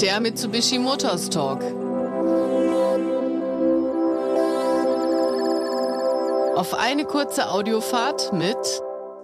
Der Mitsubishi Motors Talk. Auf eine kurze Audiofahrt mit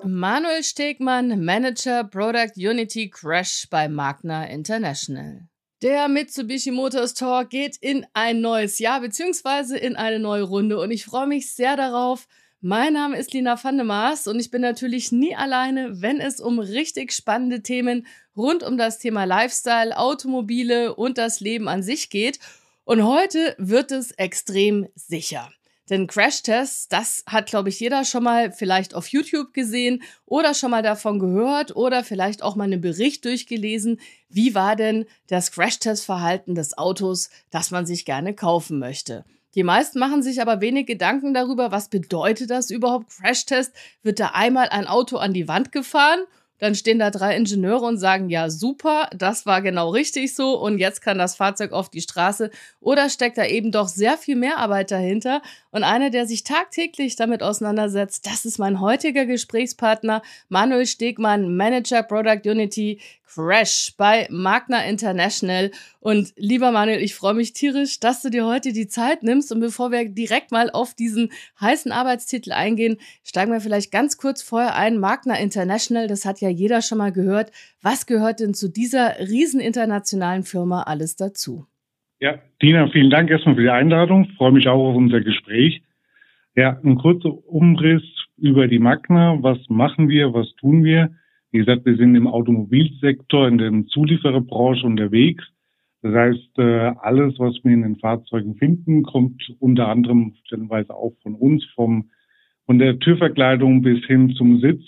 Manuel Stegmann, Manager Product Unity Crash bei Magna International. Der Mitsubishi Motors Talk geht in ein neues Jahr beziehungsweise in eine neue Runde und ich freue mich sehr darauf. Mein Name ist Lina van der Maas und ich bin natürlich nie alleine, wenn es um richtig spannende Themen rund um das Thema Lifestyle, Automobile und das Leben an sich geht. Und heute wird es extrem sicher. Denn Crashtests, das hat, glaube ich, jeder schon mal vielleicht auf YouTube gesehen oder schon mal davon gehört oder vielleicht auch mal einen Bericht durchgelesen. Wie war denn das Crashtest-Verhalten des Autos, das man sich gerne kaufen möchte? Die meisten machen sich aber wenig Gedanken darüber, was bedeutet das überhaupt Crashtest? Wird da einmal ein Auto an die Wand gefahren dann stehen da drei Ingenieure und sagen, ja, super, das war genau richtig so und jetzt kann das Fahrzeug auf die Straße. Oder steckt da eben doch sehr viel mehr Arbeit dahinter? Und einer, der sich tagtäglich damit auseinandersetzt, das ist mein heutiger Gesprächspartner, Manuel Stegmann, Manager Product Unity Crash bei Magna International. Und lieber Manuel, ich freue mich tierisch, dass du dir heute die Zeit nimmst. Und bevor wir direkt mal auf diesen heißen Arbeitstitel eingehen, steigen wir vielleicht ganz kurz vorher ein. Magna International, das hat ja jeder schon mal gehört. Was gehört denn zu dieser riesen internationalen Firma alles dazu? Ja, Dina, vielen Dank erstmal für die Einladung. Ich freue mich auch auf unser Gespräch. Ja, ein kurzer Umriss über die Magna. Was machen wir? Was tun wir? Wie gesagt, wir sind im Automobilsektor, in der Zuliefererbranche unterwegs. Das heißt, äh, alles, was wir in den Fahrzeugen finden, kommt unter anderem stellenweise auch von uns, vom, von der Türverkleidung bis hin zum Sitz.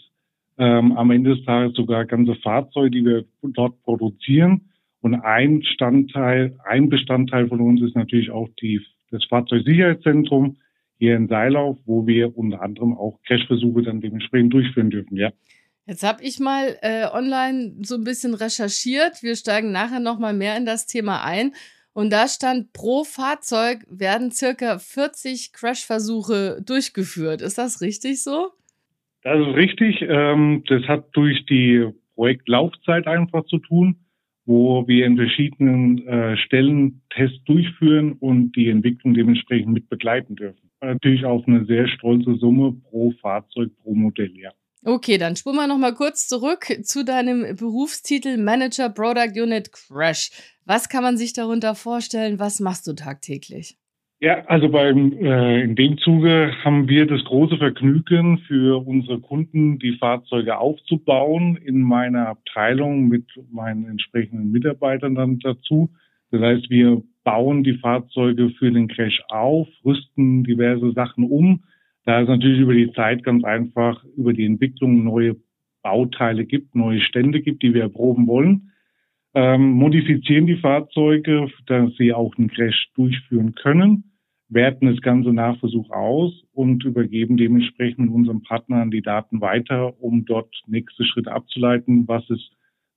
Ähm, am Ende des Tages sogar ganze Fahrzeuge, die wir dort produzieren. Und ein Standteil, ein Bestandteil von uns ist natürlich auch die, das Fahrzeugsicherheitszentrum hier in Seilauf, wo wir unter anderem auch Crashversuche dann dementsprechend durchführen dürfen, ja. Jetzt habe ich mal äh, online so ein bisschen recherchiert. Wir steigen nachher noch mal mehr in das Thema ein. Und da stand, pro Fahrzeug werden circa 40 Crashversuche durchgeführt. Ist das richtig so? Das ist richtig. Ähm, das hat durch die Projektlaufzeit einfach zu tun, wo wir in verschiedenen äh, Stellen Tests durchführen und die Entwicklung dementsprechend mit begleiten dürfen. Natürlich auf eine sehr stolze Summe pro Fahrzeug, pro Modell, ja. Okay, dann spulen wir nochmal kurz zurück zu deinem Berufstitel Manager Product Unit Crash. Was kann man sich darunter vorstellen? Was machst du tagtäglich? Ja, also beim äh, in dem Zuge haben wir das große Vergnügen für unsere Kunden die Fahrzeuge aufzubauen in meiner Abteilung mit meinen entsprechenden Mitarbeitern dann dazu. Das heißt, wir bauen die Fahrzeuge für den Crash auf, rüsten diverse Sachen um, da es natürlich über die Zeit ganz einfach über die Entwicklung neue Bauteile gibt, neue Stände gibt, die wir erproben wollen, ähm, modifizieren die Fahrzeuge, dass sie auch einen Crash durchführen können, werten das Ganze nach Versuch aus und übergeben dementsprechend unseren Partnern die Daten weiter, um dort nächste Schritte abzuleiten. Was ist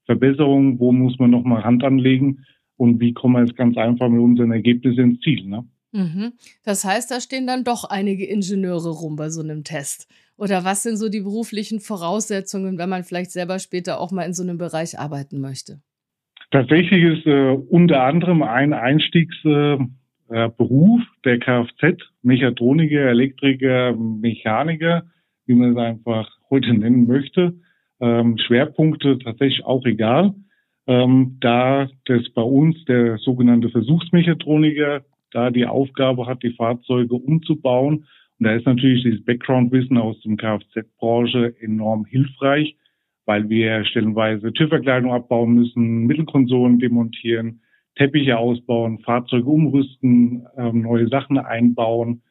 Verbesserung? Wo muss man nochmal Hand anlegen? Und wie kommen wir jetzt ganz einfach mit unseren Ergebnissen ins Ziel? Ne? Mhm. Das heißt, da stehen dann doch einige Ingenieure rum bei so einem Test. Oder was sind so die beruflichen Voraussetzungen, wenn man vielleicht selber später auch mal in so einem Bereich arbeiten möchte? Tatsächlich ist äh, unter anderem ein Einstiegsberuf äh, der Kfz, Mechatroniker, Elektriker, Mechaniker, wie man es einfach heute nennen möchte. Ähm, Schwerpunkte tatsächlich auch egal. Ähm, da das bei uns der sogenannte Versuchsmechatroniker da die Aufgabe hat, die Fahrzeuge umzubauen. Und da ist natürlich dieses Background-Wissen aus dem Kfz-Branche enorm hilfreich, weil wir stellenweise TÜV-Verkleidung abbauen müssen, Mittelkonsolen demontieren, Teppiche ausbauen, Fahrzeuge umrüsten, äh, neue Sachen einbauen.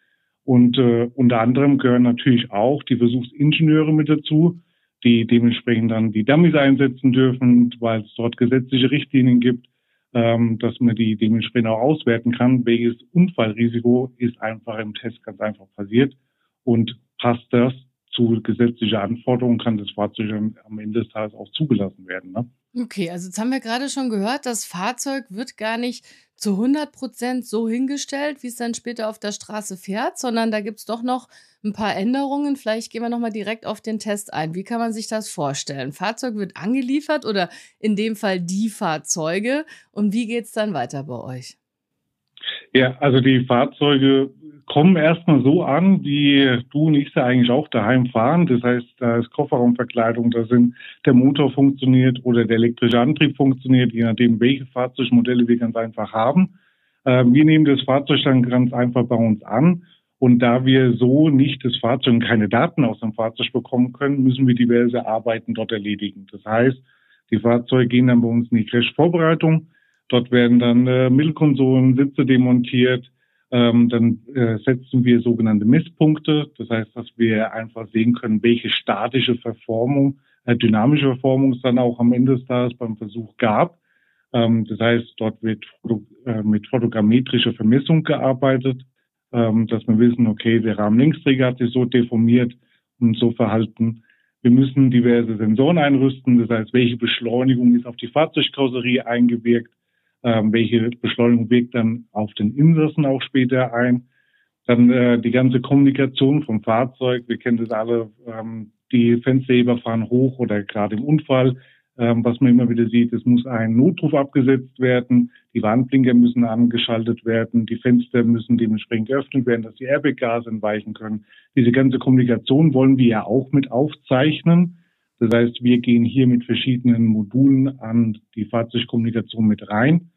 Und äh, unter anderem gehören natürlich auch die Versuchsingenieure mit dazu, die dementsprechend dann die Dummies einsetzen dürfen, weil es dort gesetzliche Richtlinien gibt, ähm, dass man die dementsprechend auch auswerten kann, welches Unfallrisiko ist einfach im Test ganz einfach passiert und passt das zu gesetzlicher Anforderungen, kann das Fahrzeug am Ende des Tages auch zugelassen werden. Ne? Okay, also jetzt haben wir gerade schon gehört, das Fahrzeug wird gar nicht zu 100 Prozent so hingestellt, wie es dann später auf der Straße fährt, sondern da gibt es doch noch ein paar Änderungen. Vielleicht gehen wir nochmal direkt auf den Test ein. Wie kann man sich das vorstellen? Fahrzeug wird angeliefert oder in dem Fall die Fahrzeuge. Und wie geht es dann weiter bei euch? Ja, also die Fahrzeuge kommen erstmal so an, wie du und ich sie eigentlich auch daheim fahren. Das heißt, da ist Kofferraumverkleidung, da sind der Motor funktioniert oder der elektrische Antrieb funktioniert, je nachdem, welche Fahrzeugmodelle wir ganz einfach haben. Ähm, wir nehmen das Fahrzeug dann ganz einfach bei uns an. Und da wir so nicht das Fahrzeug und keine Daten aus dem Fahrzeug bekommen können, müssen wir diverse Arbeiten dort erledigen. Das heißt, die Fahrzeuge gehen dann bei uns in die Crash-Vorbereitung. Dort werden dann äh, Mittelkonsolen, Sitze demontiert, ähm, dann äh, setzen wir sogenannte Messpunkte. Das heißt, dass wir einfach sehen können, welche statische Verformung, äh, dynamische Verformung es dann auch am Ende des Tages beim Versuch gab. Ähm, das heißt, dort wird äh, mit fotogrammetrischer Vermessung gearbeitet, ähm, dass wir wissen, okay, der Rahmenlängsträger hat sich so deformiert und so verhalten. Wir müssen diverse Sensoren einrüsten, das heißt, welche Beschleunigung ist auf die Fahrzeugkarosserie eingewirkt, ähm, welche Beschleunigung wirkt dann auf den Insassen auch später ein. Dann äh, die ganze Kommunikation vom Fahrzeug. Wir kennen das alle. Ähm, die Fensterheber fahren hoch oder gerade im Unfall. Ähm, was man immer wieder sieht, es muss ein Notruf abgesetzt werden. Die Warnblinker müssen angeschaltet werden. Die Fenster müssen dementsprechend geöffnet werden, dass die Airbag-Gase entweichen können. Diese ganze Kommunikation wollen wir ja auch mit aufzeichnen. Das heißt, wir gehen hier mit verschiedenen Modulen an die Fahrzeugkommunikation mit rein.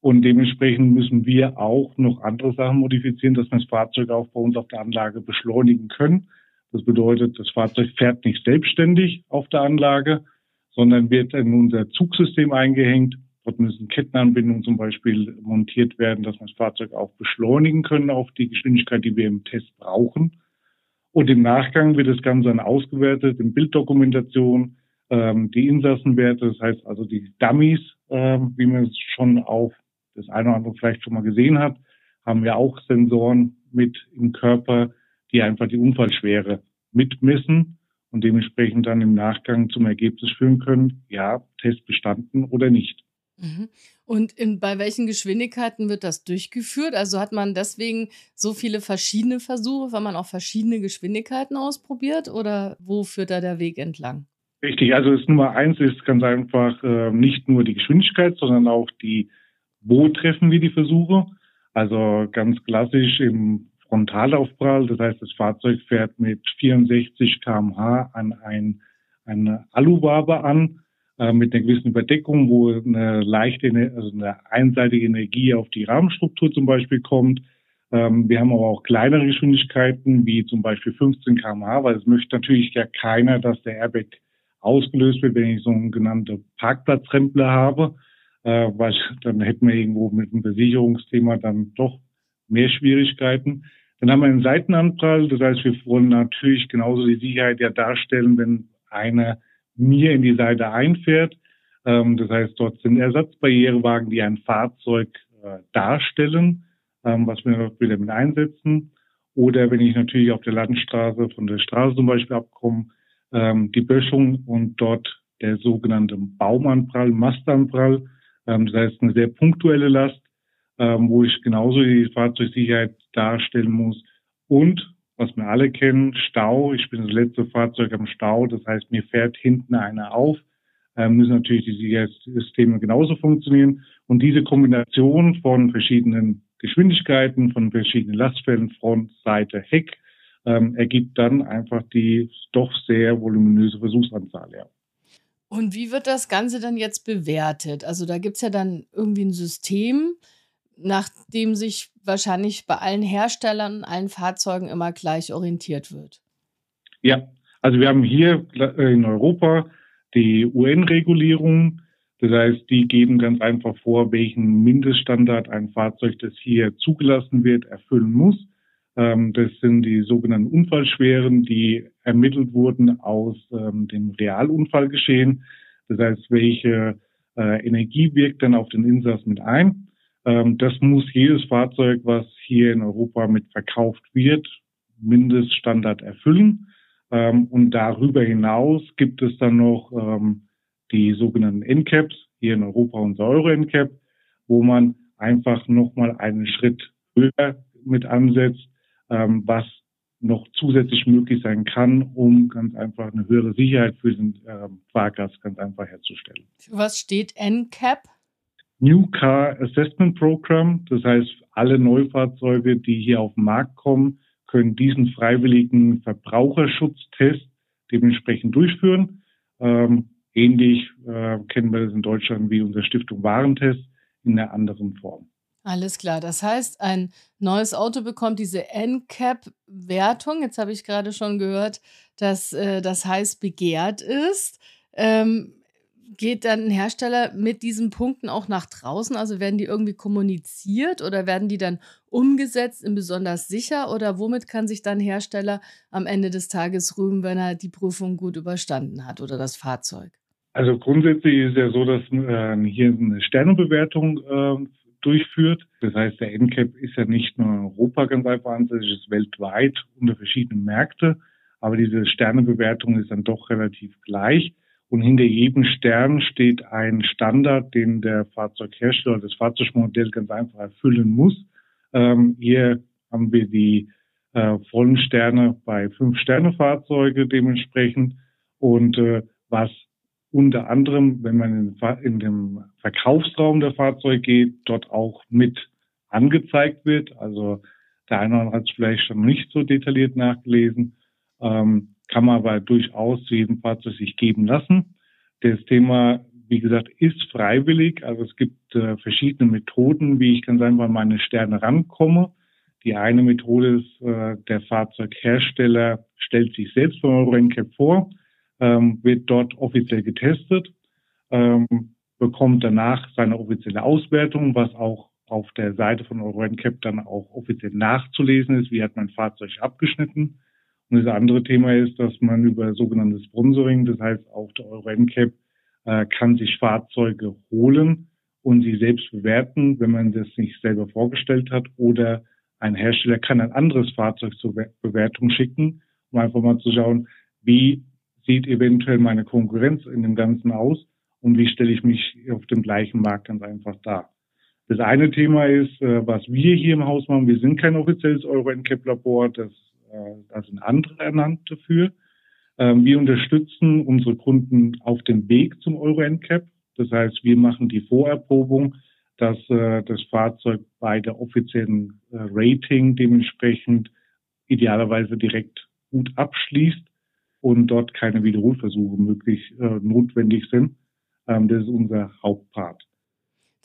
Und dementsprechend müssen wir auch noch andere Sachen modifizieren, dass wir das Fahrzeug auch bei uns auf der Anlage beschleunigen können. Das bedeutet, das Fahrzeug fährt nicht selbstständig auf der Anlage, sondern wird in unser Zugsystem eingehängt. Dort müssen Kettenanbindungen zum Beispiel montiert werden, dass wir das Fahrzeug auch beschleunigen können auf die Geschwindigkeit, die wir im Test brauchen. Und im Nachgang wird das Ganze dann ausgewertet in Bilddokumentation, ähm, die Insassenwerte, das heißt also die Dummies, ähm, wie man es schon auf das eine oder andere vielleicht schon mal gesehen hat, haben wir auch Sensoren mit im Körper, die einfach die Unfallschwere mitmessen und dementsprechend dann im Nachgang zum Ergebnis führen können, ja, Test bestanden oder nicht. Mhm. Und in, bei welchen Geschwindigkeiten wird das durchgeführt? Also hat man deswegen so viele verschiedene Versuche, weil man auch verschiedene Geschwindigkeiten ausprobiert oder wo führt da der Weg entlang? Richtig, also das Nummer eins ist ganz einfach äh, nicht nur die Geschwindigkeit, sondern auch die, wo treffen wir die Versuche. Also ganz klassisch im Frontalaufprall, das heißt, das Fahrzeug fährt mit 64 kmh an ein, eine Aluwabe an, äh, mit einer gewissen Überdeckung, wo eine leichte, also eine einseitige Energie auf die Rahmenstruktur zum Beispiel kommt. Ähm, wir haben aber auch kleinere Geschwindigkeiten, wie zum Beispiel 15 kmh, weil es möchte natürlich ja keiner, dass der Airbag ausgelöst wird, wenn ich so einen genannten Parkplatzrempler habe, äh, weil dann hätten wir irgendwo mit dem Versicherungsthema dann doch mehr Schwierigkeiten. Dann haben wir einen Seitenanprall, das heißt, wir wollen natürlich genauso die Sicherheit ja darstellen, wenn einer mir in die Seite einfährt. Ähm, das heißt, dort sind Ersatzbarrierewagen, die ein Fahrzeug äh, darstellen, ähm, was wir wieder mit einsetzen. Oder wenn ich natürlich auf der Landstraße von der Straße zum Beispiel abkomme, ähm, die Böschung und dort der sogenannte Baumanprall, Mastanprall. Ähm, das heißt eine sehr punktuelle Last, ähm, wo ich genauso die Fahrzeugsicherheit darstellen muss. Und was wir alle kennen, Stau. Ich bin das letzte Fahrzeug am Stau. Das heißt, mir fährt hinten einer auf. Ähm, müssen natürlich die Sicherheitssysteme genauso funktionieren. Und diese Kombination von verschiedenen Geschwindigkeiten, von verschiedenen Lastfällen, Front, Seite, Heck, ähm, ergibt dann einfach die doch sehr voluminöse Versuchsanzahl. Ja. Und wie wird das Ganze dann jetzt bewertet? Also da gibt es ja dann irgendwie ein System, nach dem sich wahrscheinlich bei allen Herstellern, allen Fahrzeugen immer gleich orientiert wird. Ja, also wir haben hier in Europa die UN-Regulierung. Das heißt, die geben ganz einfach vor, welchen Mindeststandard ein Fahrzeug, das hier zugelassen wird, erfüllen muss. Ähm, das sind die sogenannten Unfallschweren, die ermittelt wurden aus ähm, dem Realunfallgeschehen. Das heißt, welche äh, Energie wirkt dann auf den Insass mit ein. Ähm, das muss jedes Fahrzeug, was hier in Europa mit verkauft wird, Mindeststandard erfüllen. und darüber hinaus gibt es dann noch die sogenannten NCAPs, hier in Europa unser Euro-NCAP, wo man einfach nochmal einen Schritt höher mit ansetzt, ähm, was noch zusätzlich möglich sein kann, um ganz einfach eine höhere Sicherheit für den äh, Fahrgast ganz einfach herzustellen. Für was steht NCAP? New Car Assessment Program. Das heißt, alle Neufahrzeuge, die hier auf den Markt kommen, können diesen freiwilligen Verbraucherschutztest dementsprechend durchführen. Ähm, ähnlich äh, kennen wir das in Deutschland wie unsere Stiftung Warentest in einer anderen Form. Alles klar. Das heißt, ein neues Auto bekommt diese NCAP-Wertung. Jetzt habe ich gerade schon gehört, dass äh, das heiß begehrt ist. Ähm, geht dann ein Hersteller mit diesen Punkten auch nach draußen? Also werden die irgendwie kommuniziert oder werden die dann umgesetzt in besonders sicher? Oder womit kann sich dann Hersteller am Ende des Tages rühmen, wenn er die Prüfung gut überstanden hat oder das Fahrzeug? Also grundsätzlich ist es ja so, dass äh, hier eine Sternebewertung äh, durchführt. Das heißt, der NCAP ist ja nicht nur in Europa ganz einfach ansässig, ist weltweit unter verschiedenen Märkte. Aber diese Sternebewertung ist dann doch relativ gleich. Und hinter jedem Stern steht ein Standard, den der Fahrzeughersteller, das Fahrzeugmodell ganz einfach erfüllen muss. Ähm, hier haben wir die äh, vollen Sterne bei Fünf-Sterne-Fahrzeuge dementsprechend. Und äh, was unter anderem, wenn man in, dem Verkaufsraum der Fahrzeuge geht, dort auch mit angezeigt wird. Also der eine oder andere hat es vielleicht schon nicht so detailliert nachgelesen, ähm, kann man aber durchaus zu jedem Fahrzeug sich geben lassen. Das Thema, wie gesagt, ist freiwillig. Also es gibt äh, verschiedene Methoden, wie ich ganz einfach an meine Sterne rankomme. Die eine Methode ist, äh, der Fahrzeughersteller stellt sich selbst von Euro NCAP vor ähm, wird dort offiziell getestet, ähm, bekommt danach seine offizielle Auswertung, was auch auf der Seite von EuroNCAP dann auch offiziell nachzulesen ist, wie hat mein Fahrzeug abgeschnitten. Und das andere Thema ist, dass man über sogenanntes Sponsoring, das heißt auch der EuroNCAP, äh, kann sich Fahrzeuge holen und sie selbst bewerten, wenn man das nicht selber vorgestellt hat. Oder ein Hersteller kann ein anderes Fahrzeug zur Bewertung schicken, um einfach mal zu schauen, wie sieht eventuell meine Konkurrenz in dem Ganzen aus und wie stelle ich mich auf dem gleichen Markt ganz einfach dar. Das eine Thema ist, äh, was wir hier im Haus machen. Wir sind kein offizielles Euro-NCAP-Labor, das, äh, da sind andere ernannt dafür. Ähm, wir unterstützen unsere Kunden auf dem Weg zum Euro-NCAP. Das heißt, wir machen die Vorerprobung, dass äh, das Fahrzeug bei der offiziellen Rating dementsprechend idealerweise direkt gut abschließt und dort keine Wiederholversuche möglich äh, notwendig sind. Ähm, das ist unser Hauptpart.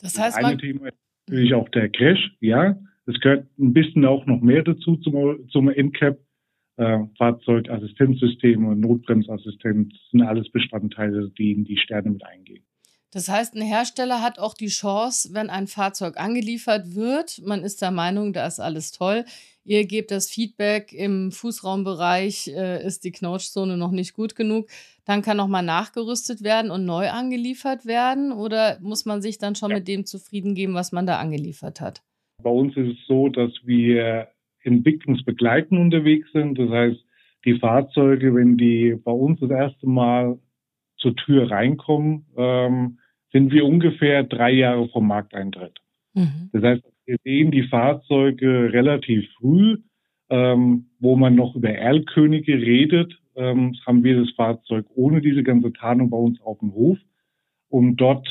Das heißt, das eine Thema ist natürlich auch der Crash. Ja, es gehört ein bisschen auch noch mehr dazu zum, zum NCAP. Äh, Fahrzeugassistenzsysteme, Notbremsassistent sind alles Bestandteile, die in die Sterne mit eingehen. Das heißt, ein Hersteller hat auch die Chance, wenn ein Fahrzeug angeliefert wird, man ist der Meinung, da ist alles toll, ihr gebt das Feedback, im Fußraumbereich äh, ist die Knautschzone noch nicht gut genug, dann kann nochmal nachgerüstet werden und neu angeliefert werden oder muss man sich dann schon ja. mit dem zufrieden geben, was man da angeliefert hat? Bei uns ist es so, dass wir entwicklungsbegleitend unterwegs sind. Das heißt, die Fahrzeuge, wenn die bei uns das erste Mal zur Tür reinkommen, ähm, sind wir ungefähr drei Jahre vom Markteintritt. Mhm. Das heißt, wir sehen die Fahrzeuge relativ früh, ähm, wo man noch über Erlkönige redet, ähm, haben wir das Fahrzeug ohne diese ganze Tarnung bei uns auf dem Hof, um dort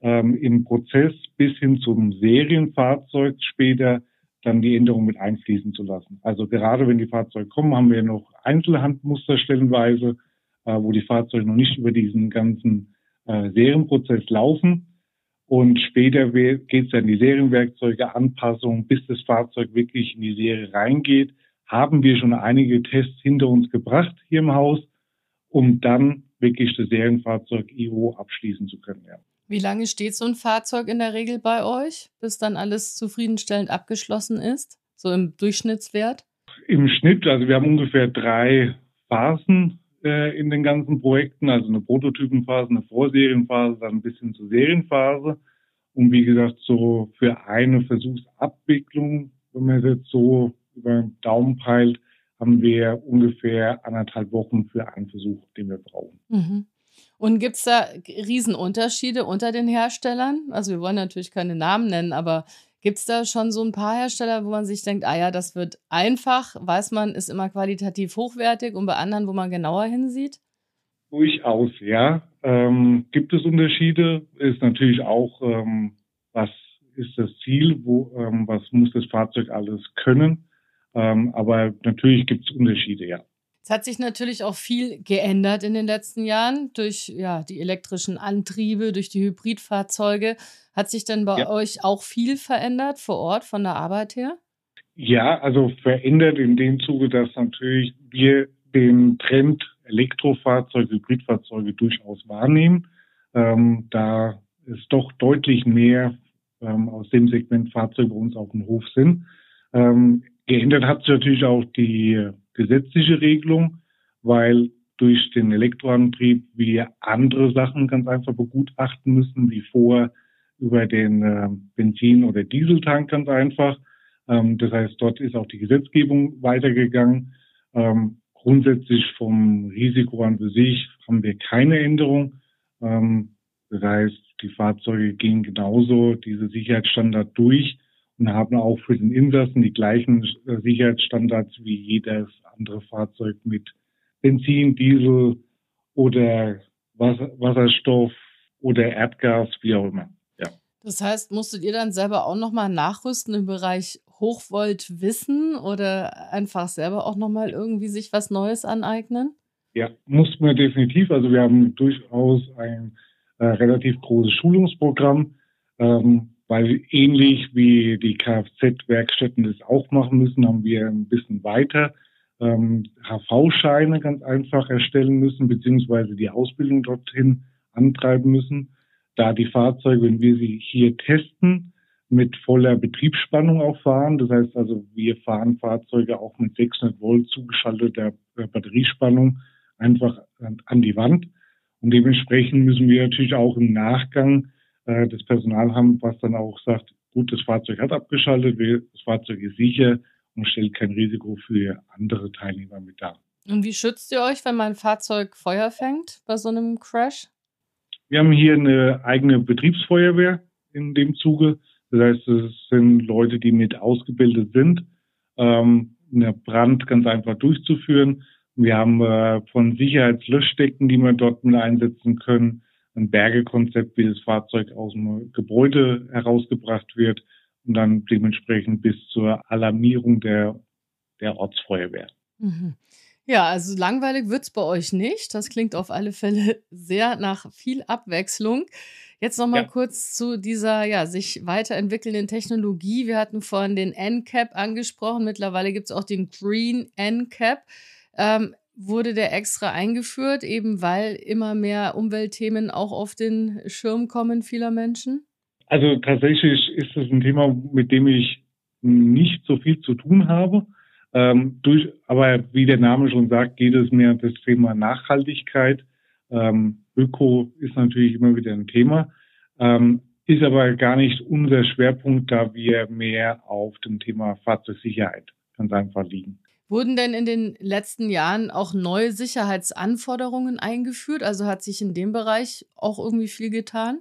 ähm, im Prozess bis hin zum Serienfahrzeug später dann die Änderung mit einfließen zu lassen. Also gerade wenn die Fahrzeuge kommen, haben wir noch Einzelhandmuster stellenweise, äh, wo die Fahrzeuge noch nicht über diesen ganzen äh, Serienprozess laufen. Und später geht es dann die Serienwerkzeuge, Anpassung, bis das Fahrzeug wirklich in die Serie reingeht. Haben wir schon einige Tests hinter uns gebracht hier im Haus, um dann wirklich das Serienfahrzeug IO abschließen zu können. Ja. Wie lange steht so ein Fahrzeug in der Regel bei euch, bis dann alles zufriedenstellend abgeschlossen ist? So im Durchschnittswert? Im Schnitt, also wir haben ungefähr drei Phasen äh, in den ganzen Projekten, also eine Prototypenphase, eine Vorserienphase, dann ein bisschen zur Serienphase. Und wie gesagt, so für eine Versuchsabwicklung, wenn man jetzt so über den Daumen peilt, haben wir ungefähr anderthalb Wochen für einen Versuch, den wir brauchen. Mhm. Und gibt es da Riesenunterschiede unter den Herstellern? Also wir wollen natürlich keine Namen nennen, aber gibt es da schon so ein paar Hersteller, wo man sich denkt, ah ja, das wird einfach, weiß man, ist immer qualitativ hochwertig und bei anderen, wo man genauer hinsieht? Durchaus, ja. Ähm, gibt es Unterschiede? Ist natürlich auch, ähm, was ist das Ziel, wo, ähm, was muss das Fahrzeug alles können? Ähm, aber natürlich gibt es Unterschiede, ja. Es hat sich natürlich auch viel geändert in den letzten Jahren durch ja, die elektrischen Antriebe, durch die Hybridfahrzeuge. Hat sich denn bei ja. euch auch viel verändert vor Ort von der Arbeit her? Ja, also verändert in dem Zuge, dass natürlich wir den Trend Elektrofahrzeuge, Hybridfahrzeuge durchaus wahrnehmen. Ähm, da es doch deutlich mehr ähm, aus dem Segment Fahrzeuge bei uns auf dem Hof sind. Ähm, geändert hat sich natürlich auch die gesetzliche Regelung, weil durch den Elektroantrieb wir andere Sachen ganz einfach begutachten müssen, wie vorher über den äh, Benzin- oder Dieseltank ganz einfach. Ähm, das heißt, dort ist auch die Gesetzgebung weitergegangen. Ähm, grundsätzlich vom Risiko an für sich haben wir keine Änderung. Ähm, das heißt, die Fahrzeuge gehen genauso diese Sicherheitsstandard durch und haben auch für den Insassen die gleichen äh, Sicherheitsstandards wie jedes andere Fahrzeug mit Benzin, Diesel oder Wasserstoff oder Erdgas, wie auch immer. Ja. Das heißt, musstet ihr dann selber auch nochmal nachrüsten im Bereich Hochvolt wissen oder einfach selber auch nochmal irgendwie sich was Neues aneignen? Ja, mussten wir definitiv. Also wir haben durchaus ein äh, relativ großes Schulungsprogramm. Ähm, weil ähnlich wie die Kfz-Werkstätten das auch machen müssen, haben wir ein bisschen weiter ähm, HV-Scheine ganz einfach erstellen müssen, beziehungsweise die Ausbildung dorthin antreiben müssen, da die Fahrzeuge, wenn wir sie hier testen, mit voller Betriebsspannung auch fahren. Das heißt also, wir fahren Fahrzeuge auch mit 600 Volt zugeschalteter äh, Batteriespannung einfach an die Wand. Und dementsprechend müssen wir natürlich auch im Nachgang äh, das Personal haben, was dann auch sagt, gut, das Fahrzeug hat abgeschaltet, das Fahrzeug ist sicher und stellt kein Risiko für andere Teilnehmer mit dar. Und wie schützt ihr euch, wenn mein Fahrzeug Feuer fängt bei so einem Crash? Wir haben hier eine eigene Betriebsfeuerwehr in dem Zuge. Das heißt, es sind Leute, die mit ausgebildet sind, ähm, eine Brand ganz einfach durchzuführen. Wir haben äh, von Sicherheitslöschdecken, die wir dort mit einsetzen können, ein Bergekonzept, wie das Fahrzeug aus dem Gebäude herausgebracht wird und dann dementsprechend bis zur Alarmierung der, der Ortsfeuerwehr. Mhm. Ja, also langweilig wird es bei euch nicht. Das klingt auf alle Fälle sehr nach viel Abwechslung. Jetzt noch mal ja. kurz zu dieser ja, sich weiterentwickelnden Technologie. Wir hatten vorhin den NCAP angesprochen. Mittlerweile gibt es auch den Green NCAP. Ähm, wurde der extra eingeführt, eben weil immer mehr Umweltthemen auch auf den Schirm kommen vieler Menschen? Also tatsächlich ist es ein Thema, mit dem ich nicht so viel zu tun habe. Ähm, durch, aber wie der Name schon sagt, geht es mir um das Thema Nachhaltigkeit. Ähm, Öko ist natürlich immer wieder ein Thema, ähm, ist aber gar nicht unser Schwerpunkt, da wir mehr auf dem Thema Fahrzeugsicherheit ganz einfach liegen. Wurden denn in den letzten Jahren auch neue Sicherheitsanforderungen eingeführt? Also hat sich in dem Bereich auch irgendwie viel getan?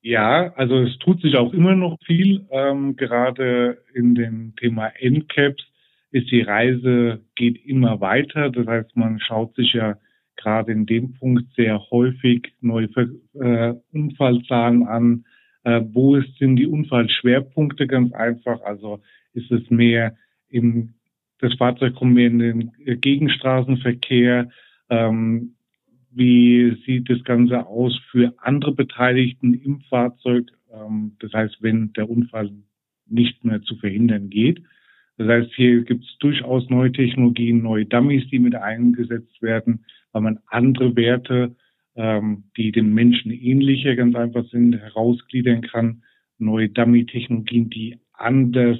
Ja, also es tut sich auch immer noch viel. Ähm, gerade in dem Thema NCAPs ist die Reise geht immer weiter. Das heißt, man schaut sich ja gerade in dem Punkt sehr häufig neue äh, Unfallzahlen an. Äh, wo sind die Unfallschwerpunkte ganz einfach? Also ist es mehr im das Fahrzeug kommt mehr in den Gegenstraßenverkehr. Ähm, wie sieht das Ganze aus für andere Beteiligten im Fahrzeug? Ähm, das heißt, wenn der Unfall nicht mehr zu verhindern geht. Das heißt, hier gibt es durchaus neue Technologien, neue Dummies, die mit eingesetzt werden, weil man andere Werte, ähm, die dem Menschen ähnlicher ganz einfach sind, herausgliedern kann. Neue Dummy-Technologien, die anders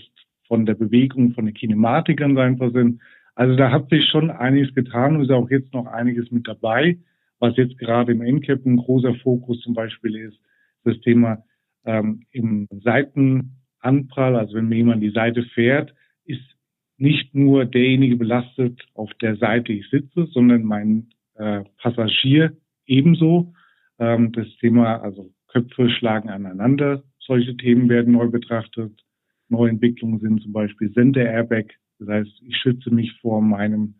von der Bewegung, von den Kinematikern einfach sind. Also da hat sich schon einiges getan und ist auch jetzt noch einiges mit dabei. Was jetzt gerade im NCAP ein großer Fokus zum Beispiel ist, das Thema ähm, im Seitenanprall, also wenn mir jemand die Seite fährt, ist nicht nur derjenige belastet, auf der Seite ich sitze, sondern mein äh, Passagier ebenso. Ähm, das Thema, also Köpfe schlagen aneinander. Solche Themen werden neu betrachtet. Neue Entwicklungen sind zum Beispiel Sender-Airbag. Das heißt, ich schütze mich vor meinem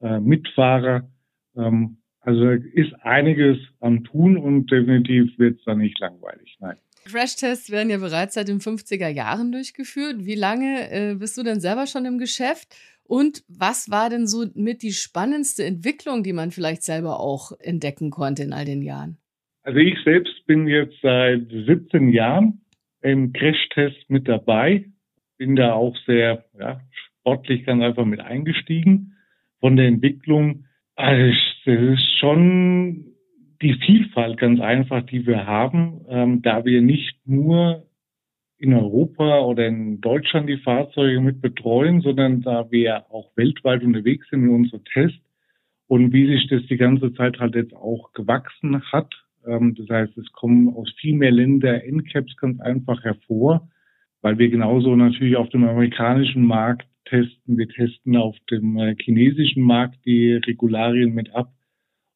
äh, Mitfahrer. Ähm, also ist einiges am Tun und definitiv wird es da nicht langweilig. Nein. Crashtests werden ja bereits seit den 50er Jahren durchgeführt. Wie lange äh, bist du denn selber schon im Geschäft? Und was war denn so mit die spannendste Entwicklung, die man vielleicht selber auch entdecken konnte in all den Jahren? Also ich selbst bin jetzt seit 17 Jahren im Crashtest mit dabei. Bin da auch sehr ja, sportlich ganz einfach mit eingestiegen. Von der Entwicklung, also das ist schon die Vielfalt ganz einfach, die wir haben, ähm, da wir nicht nur in Europa oder in Deutschland die Fahrzeuge mit betreuen, sondern da wir auch weltweit unterwegs sind in unserem Test und wie sich das die ganze Zeit halt jetzt auch gewachsen hat. Ähm, das heißt, es kommen aus viel mehr Ländern NCAPs ganz einfach hervor, weil wir genauso natürlich auf dem amerikanischen Markt testen. Wir testen auf dem äh, chinesischen Markt die Regularien mit ab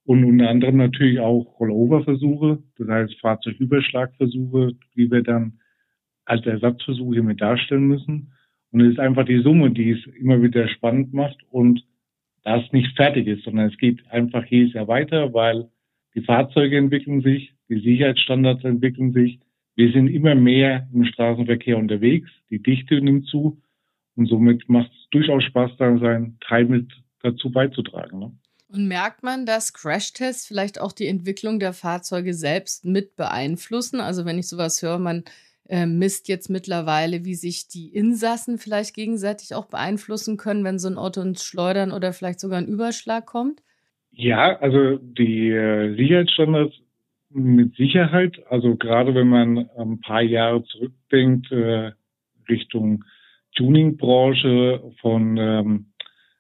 und unter anderem natürlich auch Rollover-Versuche, das heißt Fahrzeugüberschlagversuche, die wir dann als Ersatzversuche mit darstellen müssen. Und es ist einfach die Summe, die es immer wieder spannend macht und da es nicht fertig ist, sondern es geht einfach jedes Jahr weiter, weil die Fahrzeuge entwickeln sich, die Sicherheitsstandards entwickeln sich. Wir sind immer mehr im Straßenverkehr unterwegs, die Dichte nimmt zu und somit macht es durchaus Spaß, da seinen Teil mit dazu beizutragen. Ne? Und merkt man, dass Crashtests vielleicht auch die Entwicklung der Fahrzeuge selbst mit beeinflussen? Also wenn ich sowas höre, man äh, misst jetzt mittlerweile, wie sich die Insassen vielleicht gegenseitig auch beeinflussen können, wenn so ein Auto ins Schleudern oder vielleicht sogar ein Überschlag kommt? Ja, also die äh, Sicherheitsstandards mit Sicherheit, also gerade wenn man ein paar Jahre zurückdenkt, äh, Richtung Tuningbranche von ähm,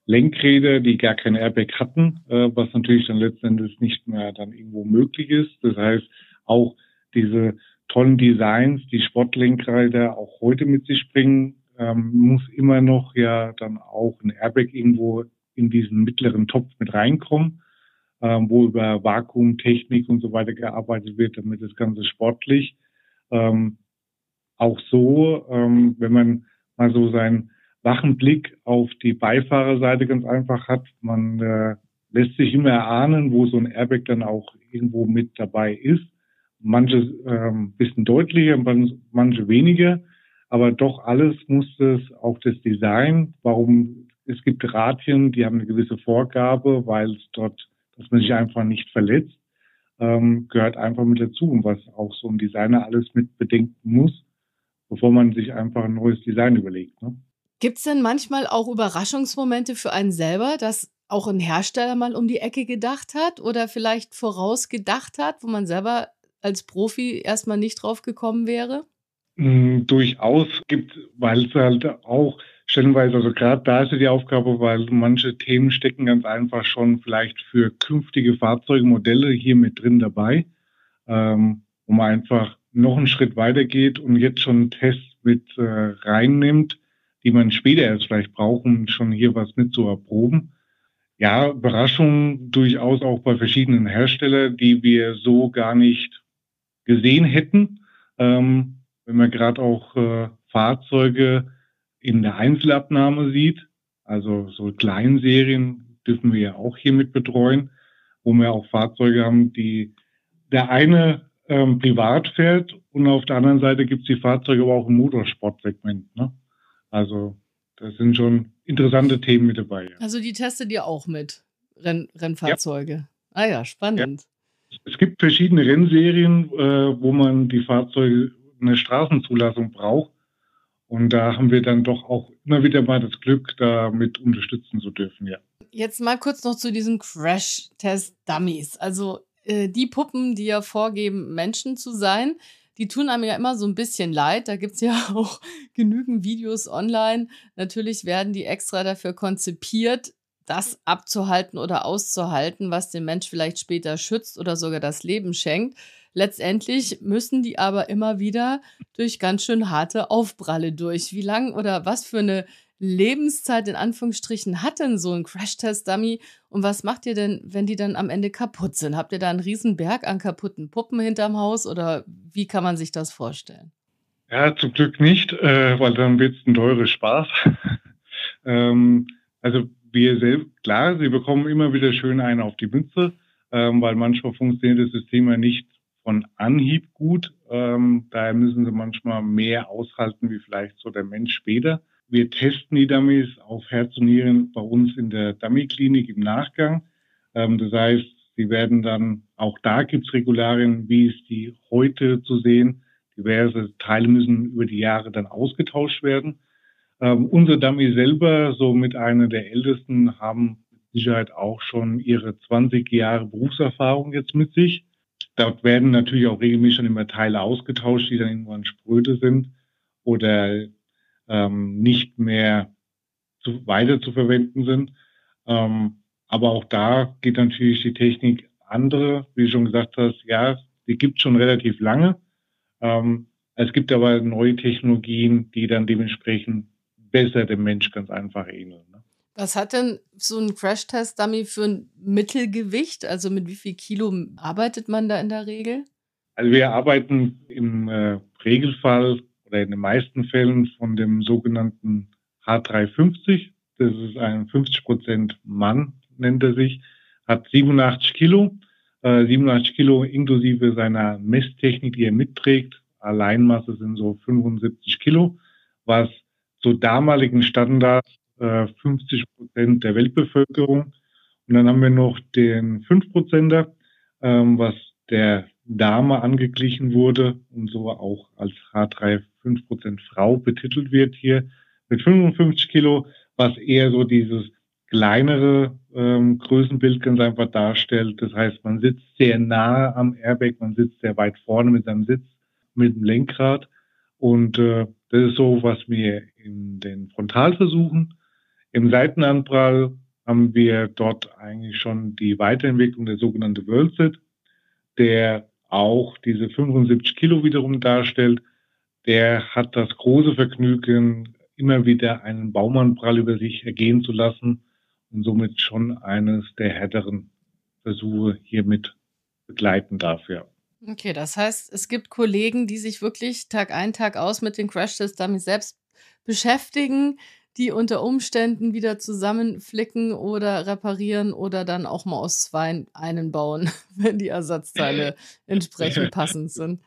Lenkräder, die gar kein Airbag hatten, äh, was natürlich dann letztendlich nicht mehr dann irgendwo möglich ist. Das heißt, auch diese tollen Designs, die Sportlenkräder auch heute mit sich bringen, ähm, muss immer noch ja dann auch ein Airbag irgendwo in diesen mittleren Topf mit reinkommen, ähm, wo über Vakuumtechnik und so weiter gearbeitet wird, damit das Ganze sportlich. Ähm, auch so, ähm, wenn man mal so sein wachen Blick auf die Beifahrerseite ganz einfach hat. Man äh, lässt sich immer erahnen, wo so ein Airbag dann auch irgendwo mit dabei ist. Manche ähm, bisschen deutlicher, manche weniger, aber doch alles muss es, auch das Design, warum es gibt Radien, die haben eine gewisse Vorgabe, weil es dort, dass man sich einfach nicht verletzt, ähm, gehört einfach mit dazu, was auch so ein Designer alles mit bedenken muss, bevor man sich einfach ein neues Design überlegt. Ne? Gibt es denn manchmal auch Überraschungsmomente für einen selber, dass auch ein Hersteller mal um die Ecke gedacht hat oder vielleicht vorausgedacht hat, wo man selber als Profi erstmal nicht drauf gekommen wäre? Mm, durchaus gibt, weil es halt auch stellenweise, also gerade da ist ja die Aufgabe, weil manche Themen stecken ganz einfach schon vielleicht für künftige Fahrzeugmodelle hier mit drin dabei, ähm, wo man einfach noch einen Schritt weiter geht und jetzt schon einen Test mit äh, reinnimmt, die man später erst vielleicht braucht, um schon hier was mit zu erproben. Ja, Überraschungen durchaus auch bei verschiedenen Herstellern, die wir so gar nicht gesehen hätten. Ähm, wenn man gerade auch äh, Fahrzeuge in der Einzelabnahme sieht, also so Kleinserien dürfen wir ja auch hier mit betreuen, wo wir auch Fahrzeuge haben, die der eine ähm, privat fährt und auf der anderen Seite gibt es die Fahrzeuge aber auch im Motorsportsegment. Ne? Also das sind schon interessante Themen mit dabei. Ja. Also die testet ihr auch mit Renn Rennfahrzeuge. Ja. Ah ja, spannend. Ja. Es gibt verschiedene Rennserien, äh, wo man die Fahrzeuge eine Straßenzulassung braucht. Und da haben wir dann doch auch immer wieder mal das Glück, damit unterstützen zu dürfen, ja. Jetzt mal kurz noch zu diesen Crash-Test-Dummies. Also äh, die Puppen, die ja vorgeben, Menschen zu sein die tun einem ja immer so ein bisschen leid. Da gibt's ja auch genügend Videos online. Natürlich werden die extra dafür konzipiert, das abzuhalten oder auszuhalten, was den Mensch vielleicht später schützt oder sogar das Leben schenkt. Letztendlich müssen die aber immer wieder durch ganz schön harte Aufpralle durch. Wie lang oder was für eine Lebenszeit in Anführungsstrichen hat denn so ein Crash-Test-Dummy und was macht ihr denn, wenn die dann am Ende kaputt sind? Habt ihr da einen riesen Berg an kaputten Puppen hinterm Haus oder wie kann man sich das vorstellen? Ja, zum Glück nicht, äh, weil dann wird es ein teures Spaß. ähm, also wir selbst, klar, sie bekommen immer wieder schön einen auf die Mütze, ähm, weil manchmal funktioniert das System ja nicht von Anhieb gut. Ähm, daher müssen sie manchmal mehr aushalten wie vielleicht so der Mensch später. Wir testen die Dummies auf Herz und Nieren bei uns in der Dummy-Klinik im Nachgang. Ähm, das heißt, sie werden dann, auch da gibt es Regularien, wie ist die heute zu sehen. Diverse Teile müssen über die Jahre dann ausgetauscht werden. Ähm, unsere Dummy selber, so mit einer der ältesten, haben mit Sicherheit auch schon ihre 20 Jahre Berufserfahrung jetzt mit sich. Dort werden natürlich auch regelmäßig schon immer Teile ausgetauscht, die dann irgendwann spröde sind oder ähm, nicht mehr zu, weiter zu verwenden sind. Ähm, aber auch da geht natürlich die Technik andere, wie du schon gesagt hast, ja, die gibt schon relativ lange. Ähm, es gibt aber neue Technologien, die dann dementsprechend besser dem Mensch ganz einfach ähneln. Ne? Was hat denn so ein Crash-Test-Dummy für ein Mittelgewicht? Also mit wie viel Kilo arbeitet man da in der Regel? Also wir arbeiten im äh, Regelfall oder in den meisten Fällen von dem sogenannten H350. Das ist ein 50% Mann, nennt er sich, hat 87 Kilo. Äh, 87 Kilo inklusive seiner Messtechnik, die er mitträgt. Alleinmasse sind so 75 Kilo, was zu damaligen Standards äh, 50 Prozent der Weltbevölkerung. Und dann haben wir noch den 5 Prozenter, ähm, was der Dame angeglichen wurde und so auch als H3 5% Frau betitelt wird hier mit 55 Kilo, was eher so dieses kleinere ähm, Größenbild ganz einfach darstellt. Das heißt, man sitzt sehr nah am Airbag, man sitzt sehr weit vorne mit seinem Sitz, mit dem Lenkrad. Und äh, das ist so, was wir in den Frontalversuchen. Im Seitenanprall haben wir dort eigentlich schon die Weiterentwicklung der sogenannte Worldset, der auch diese 75 Kilo wiederum darstellt. Der hat das große Vergnügen, immer wieder einen Baumannprall über sich ergehen zu lassen und somit schon eines der härteren Versuche hiermit begleiten darf, ja. Okay, das heißt, es gibt Kollegen, die sich wirklich Tag ein, Tag aus mit den Crash-Tests-Dummies selbst beschäftigen, die unter Umständen wieder zusammenflicken oder reparieren oder dann auch mal aus zwei einen bauen, wenn die Ersatzteile entsprechend passend sind.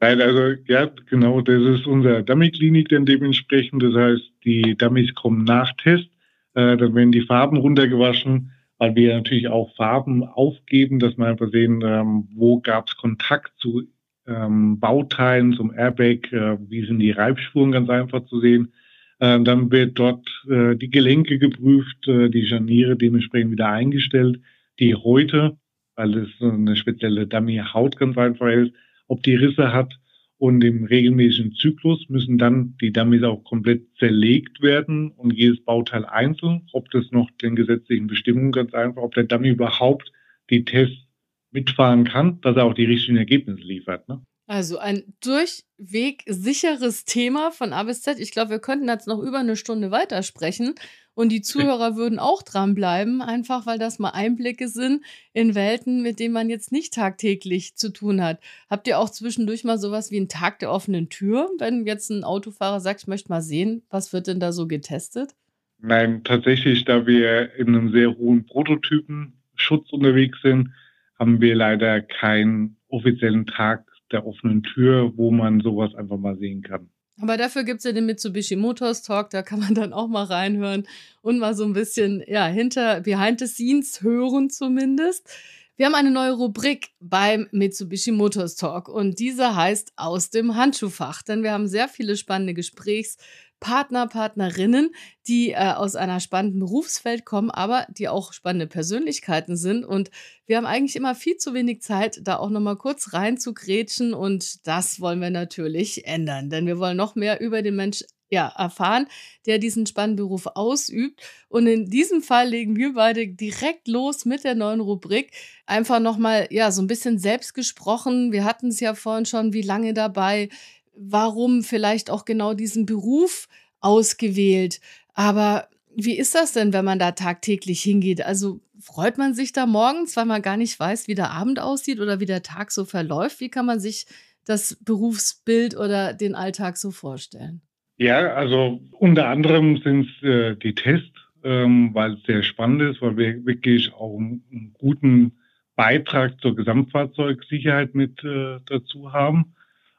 Nein, also ja, genau, das ist unser Dummy-Klinik dann dementsprechend. Das heißt, die Dummies kommen nach Test, äh, dann werden die Farben runtergewaschen, weil wir natürlich auch Farben aufgeben, dass wir einfach sehen, ähm, wo gab es Kontakt zu ähm, Bauteilen, zum Airbag, äh, wie sind die Reibspuren ganz einfach zu sehen. Äh, dann wird dort äh, die Gelenke geprüft, äh, die Scharniere dementsprechend wieder eingestellt, die Häute, weil es eine spezielle Dummy-Haut ganz einfach ist, ob die Risse hat. Und im regelmäßigen Zyklus müssen dann die Dummies auch komplett zerlegt werden und jedes Bauteil einzeln, ob das noch den gesetzlichen Bestimmungen ganz einfach, ob der Dummy überhaupt die Tests mitfahren kann, dass er auch die richtigen Ergebnisse liefert. Ne? Also ein durchweg sicheres Thema von A bis Z. Ich glaube, wir könnten jetzt noch über eine Stunde weitersprechen und die Zuhörer würden auch dranbleiben, einfach weil das mal Einblicke sind in Welten, mit denen man jetzt nicht tagtäglich zu tun hat. Habt ihr auch zwischendurch mal sowas wie einen Tag der offenen Tür, wenn jetzt ein Autofahrer sagt, ich möchte mal sehen, was wird denn da so getestet? Nein, tatsächlich, da wir in einem sehr hohen Prototypenschutz unterwegs sind, haben wir leider keinen offiziellen Tag der offenen Tür, wo man sowas einfach mal sehen kann. Aber dafür gibt es ja den Mitsubishi Motors Talk, da kann man dann auch mal reinhören und mal so ein bisschen, ja, hinter, behind the scenes hören zumindest. Wir haben eine neue Rubrik beim Mitsubishi Motors Talk und diese heißt aus dem Handschuhfach, denn wir haben sehr viele spannende Gesprächs- Partner, Partnerinnen, die äh, aus einer spannenden Berufswelt kommen, aber die auch spannende Persönlichkeiten sind. Und wir haben eigentlich immer viel zu wenig Zeit, da auch nochmal kurz rein zu grätschen. Und das wollen wir natürlich ändern, denn wir wollen noch mehr über den Mensch ja, erfahren, der diesen spannenden Beruf ausübt. Und in diesem Fall legen wir beide direkt los mit der neuen Rubrik. Einfach nochmal, ja, so ein bisschen selbst gesprochen. Wir hatten es ja vorhin schon, wie lange dabei, warum vielleicht auch genau diesen Beruf ausgewählt? Aber wie ist das denn, wenn man da tagtäglich hingeht? Also freut man sich da morgens, weil man gar nicht weiß, wie der Abend aussieht oder wie der Tag so verläuft? Wie kann man sich das Berufsbild oder den Alltag so vorstellen? Ja, also unter anderem sind es äh, die Tests, ähm, weil es sehr spannend ist, weil wir wirklich auch einen, einen guten Beitrag zur Gesamtfahrzeugsicherheit mit äh, dazu haben.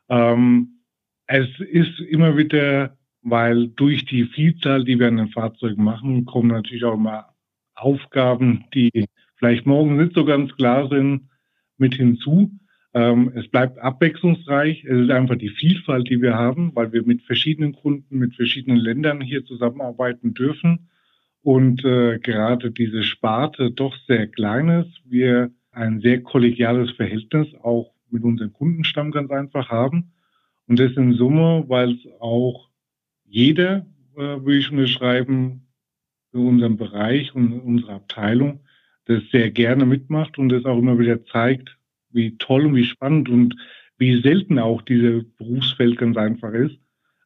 Ähm, es ist immer wieder, weil durch die Vielzahl, die wir an den Fahrzeugen machen, kommen natürlich auch immer Aufgaben, die vielleicht morgen nicht so ganz klar sind, mit hinzu. Ähm, es bleibt abwechslungsreich. Es ist einfach die Vielfalt, die wir haben, weil wir mit verschiedenen Kunden, mit verschiedenen Ländern hier zusammenarbeiten dürfen. Und äh, gerade diese Sparte doch sehr klein ist. Wir ein sehr kollegiales Verhältnis auch mit unserem Kundenstamm ganz einfach haben. Und das in Summe, weil es auch jeder, äh, würde ich unterschreiben, für unseren Bereich und unsere Abteilung das sehr gerne mitmacht und das auch immer wieder zeigt, wie toll und wie spannend und wie selten auch diese Berufsfeld ganz einfach ist.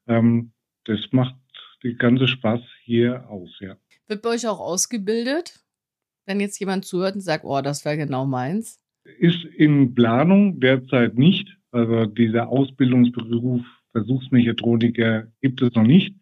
Ähm, das macht den ganzen Spaß hier aus, ja. Wird bei euch auch ausgebildet? Wenn jetzt jemand zuhört und sagt, oh, das wäre genau meins? Ist in Planung derzeit nicht. Also dieser Ausbildungsberuf Versuchsmechatroniker gibt es noch nicht.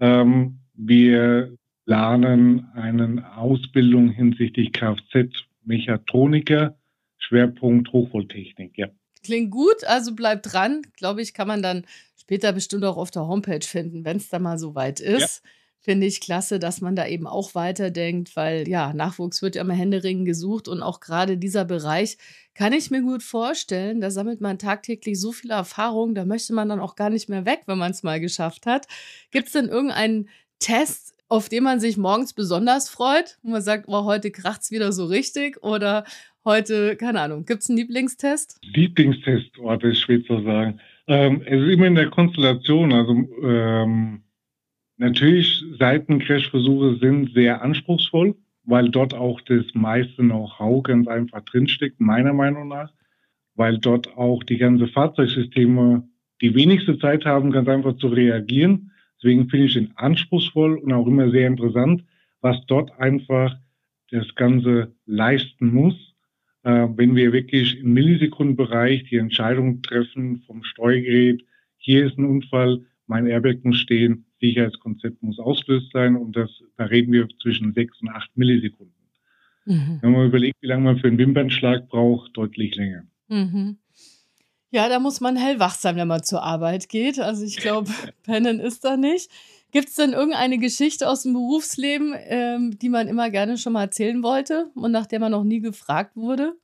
Ähm, wir planen eine Ausbildung hinsichtlich Kfz-Mechatroniker, Schwerpunkt Hochvolttechnik, ja. Klingt gut, also bleibt dran. Glaube ich, kann man dann später bestimmt auch auf der Homepage finden, wenn es da mal so weit ist. Ja finde ich klasse, dass man da eben auch weiterdenkt, weil ja, Nachwuchs wird ja immer händeringend gesucht und auch gerade dieser Bereich kann ich mir gut vorstellen, da sammelt man tagtäglich so viele Erfahrungen, da möchte man dann auch gar nicht mehr weg, wenn man es mal geschafft hat. Gibt es denn irgendeinen Test, auf den man sich morgens besonders freut, wo man sagt, oh, heute kracht es wieder so richtig oder heute, keine Ahnung, gibt es einen Lieblingstest? Lieblingstest, oh, das ist schwer zu sagen. Ähm, es ist immer in der Konstellation, also ähm, Natürlich, Seitencrash-Versuche sind sehr anspruchsvoll, weil dort auch das meiste Know-how ganz einfach drinsteckt, meiner Meinung nach, weil dort auch die ganze Fahrzeugsysteme die wenigste Zeit haben, ganz einfach zu reagieren. Deswegen finde ich ihn anspruchsvoll und auch immer sehr interessant, was dort einfach das Ganze leisten muss, äh, wenn wir wirklich im Millisekundenbereich die Entscheidung treffen vom Steuergerät, hier ist ein Unfall, mein Airbag muss stehen, Sicherheitskonzept muss ausgelöst sein und das, da reden wir zwischen sechs und acht Millisekunden. Mhm. Wenn man überlegt, wie lange man für einen Wimpernschlag braucht, deutlich länger. Mhm. Ja, da muss man hellwach sein, wenn man zur Arbeit geht. Also ich glaube, Pennen ist da nicht. Gibt es denn irgendeine Geschichte aus dem Berufsleben, ähm, die man immer gerne schon mal erzählen wollte und nach der man noch nie gefragt wurde?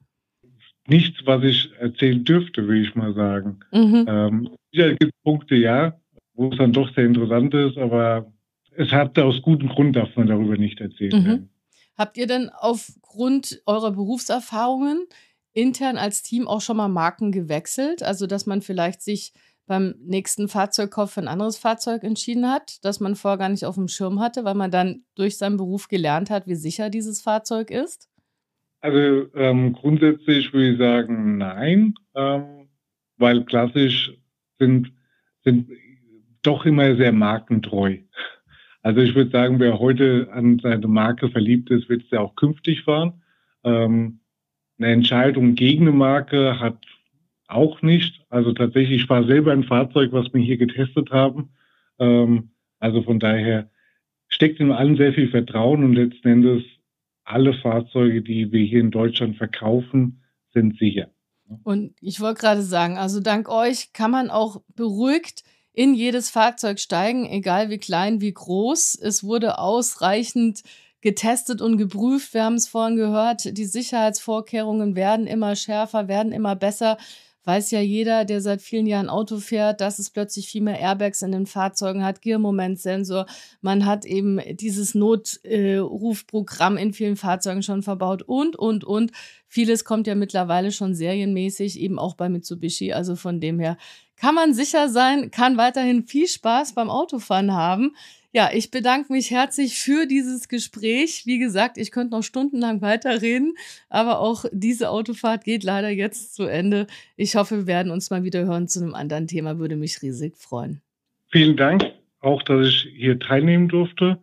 Nichts, was ich erzählen dürfte, will ich mal sagen. Mhm. Ähm, es gibt Punkte, ja, wo es dann doch sehr interessant ist, aber es hat aus gutem Grund, darf man darüber nicht erzählen. Mhm. Habt ihr denn aufgrund eurer Berufserfahrungen intern als Team auch schon mal Marken gewechselt? Also, dass man vielleicht sich beim nächsten Fahrzeugkauf für ein anderes Fahrzeug entschieden hat, das man vorher gar nicht auf dem Schirm hatte, weil man dann durch seinen Beruf gelernt hat, wie sicher dieses Fahrzeug ist? Also ähm, grundsätzlich würde ich sagen, nein, ähm, weil klassisch sind, sind doch immer sehr markentreu. Also ich würde sagen, wer heute an seine Marke verliebt ist, wird es ja auch künftig fahren. Ähm, eine Entscheidung gegen eine Marke hat auch nicht. Also tatsächlich, ich fahre selber ein Fahrzeug, was wir hier getestet haben. Ähm, also von daher steckt in allen sehr viel Vertrauen und letzten Endes alle Fahrzeuge, die wir hier in Deutschland verkaufen, sind sicher. Und ich wollte gerade sagen, also dank euch kann man auch beruhigt in jedes Fahrzeug steigen, egal wie klein, wie groß. Es wurde ausreichend getestet und geprüft. Wir haben es vorhin gehört, die Sicherheitsvorkehrungen werden immer schärfer, werden immer besser. Weiß ja jeder, der seit vielen Jahren Auto fährt, dass es plötzlich viel mehr Airbags in den Fahrzeugen hat, Gearmomentsensor. Man hat eben dieses Notrufprogramm äh, in vielen Fahrzeugen schon verbaut und, und, und. Vieles kommt ja mittlerweile schon serienmäßig, eben auch bei Mitsubishi. Also von dem her kann man sicher sein, kann weiterhin viel Spaß beim Autofahren haben. Ja, ich bedanke mich herzlich für dieses Gespräch. Wie gesagt, ich könnte noch stundenlang weiterreden, aber auch diese Autofahrt geht leider jetzt zu Ende. Ich hoffe, wir werden uns mal wieder hören zu einem anderen Thema. Würde mich riesig freuen. Vielen Dank, auch dass ich hier teilnehmen durfte.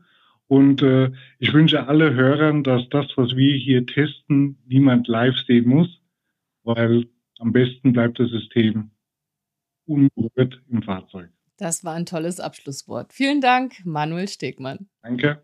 Und äh, ich wünsche alle Hörern, dass das, was wir hier testen, niemand live sehen muss, weil am besten bleibt das System unberührt im Fahrzeug. Das war ein tolles Abschlusswort. Vielen Dank, Manuel Stegmann. Danke.